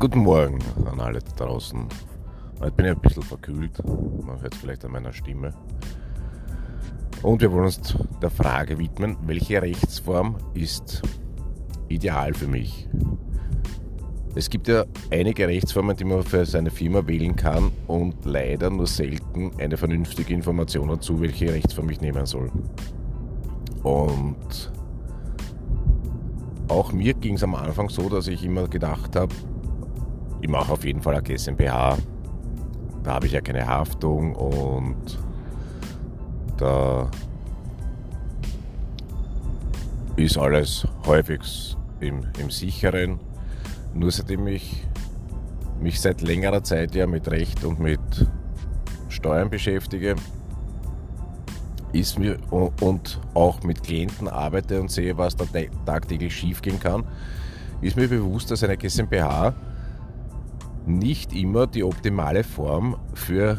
Guten Morgen an alle draußen. Ich bin ja ein bisschen verkühlt, man hört es vielleicht an meiner Stimme. Und wir wollen uns der Frage widmen, welche Rechtsform ist ideal für mich? Es gibt ja einige Rechtsformen, die man für seine Firma wählen kann und leider nur selten eine vernünftige Information dazu, welche Rechtsform ich nehmen soll. Und auch mir ging es am Anfang so, dass ich immer gedacht habe, ich mache auf jeden Fall eine GmbH. Da habe ich ja keine Haftung und da ist alles häufig im, im Sicheren. Nur seitdem ich mich seit längerer Zeit ja mit Recht und mit Steuern beschäftige, ist mir und auch mit Klienten arbeite und sehe, was da tagtäglich schiefgehen kann, ist mir bewusst, dass eine GmbH nicht immer die optimale Form für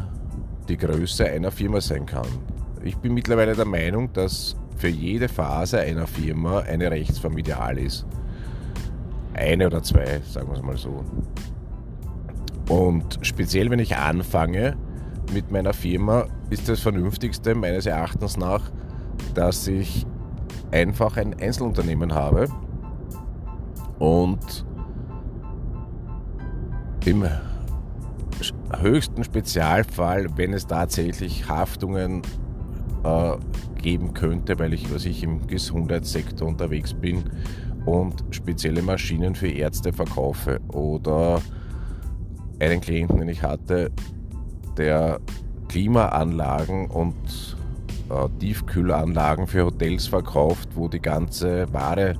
die Größe einer Firma sein kann. Ich bin mittlerweile der Meinung, dass für jede Phase einer Firma eine Rechtsform ideal ist. Eine oder zwei, sagen wir es mal so. Und speziell wenn ich anfange mit meiner Firma, ist das Vernünftigste meines Erachtens nach, dass ich einfach ein Einzelunternehmen habe und im höchsten Spezialfall, wenn es tatsächlich Haftungen äh, geben könnte, weil ich, was ich im Gesundheitssektor unterwegs bin und spezielle Maschinen für Ärzte verkaufe oder einen Klienten, den ich hatte, der Klimaanlagen und äh, Tiefkühlanlagen für Hotels verkauft, wo die ganze Ware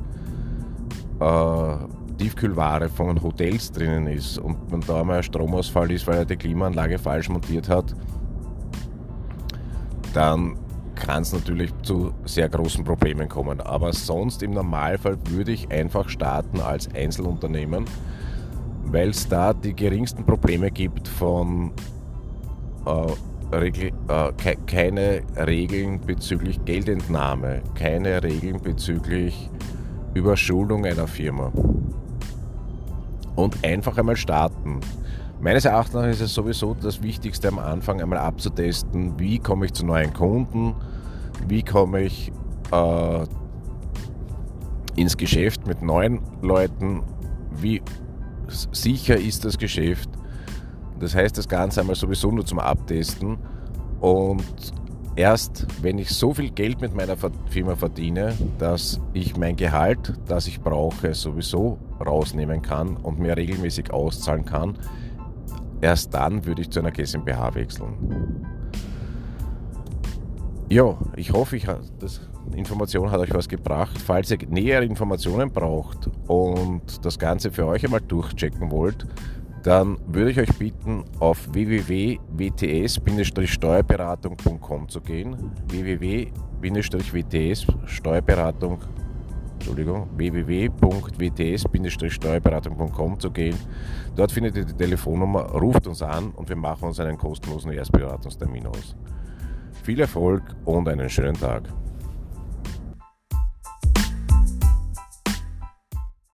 äh, Tiefkühlware von Hotels drinnen ist und wenn da mal ein Stromausfall ist, weil er die Klimaanlage falsch montiert hat, dann kann es natürlich zu sehr großen Problemen kommen. Aber sonst im Normalfall würde ich einfach starten als Einzelunternehmen, weil es da die geringsten Probleme gibt von äh, Regel, äh, ke keine Regeln bezüglich Geldentnahme, keine Regeln bezüglich Überschuldung einer Firma und einfach einmal starten. Meines Erachtens ist es sowieso das Wichtigste am Anfang einmal abzutesten, wie komme ich zu neuen Kunden, wie komme ich äh, ins Geschäft mit neuen Leuten, wie sicher ist das Geschäft. Das heißt, das Ganze einmal sowieso nur zum Abtesten und erst wenn ich so viel Geld mit meiner Firma verdiene, dass ich mein Gehalt, das ich brauche, sowieso rausnehmen kann und mir regelmäßig auszahlen kann, erst dann würde ich zu einer GmbH wechseln. Ja, ich hoffe, ich, das Information hat euch was gebracht. Falls ihr nähere Informationen braucht und das Ganze für euch einmal durchchecken wollt, dann würde ich euch bitten, auf www.wts-steuerberatung.com zu gehen. www-wts-steuerberatung Entschuldigung, www.wts-steuerberatung.com zu gehen. Dort findet ihr die Telefonnummer, ruft uns an und wir machen uns einen kostenlosen Erstberatungstermin aus. Viel Erfolg und einen schönen Tag.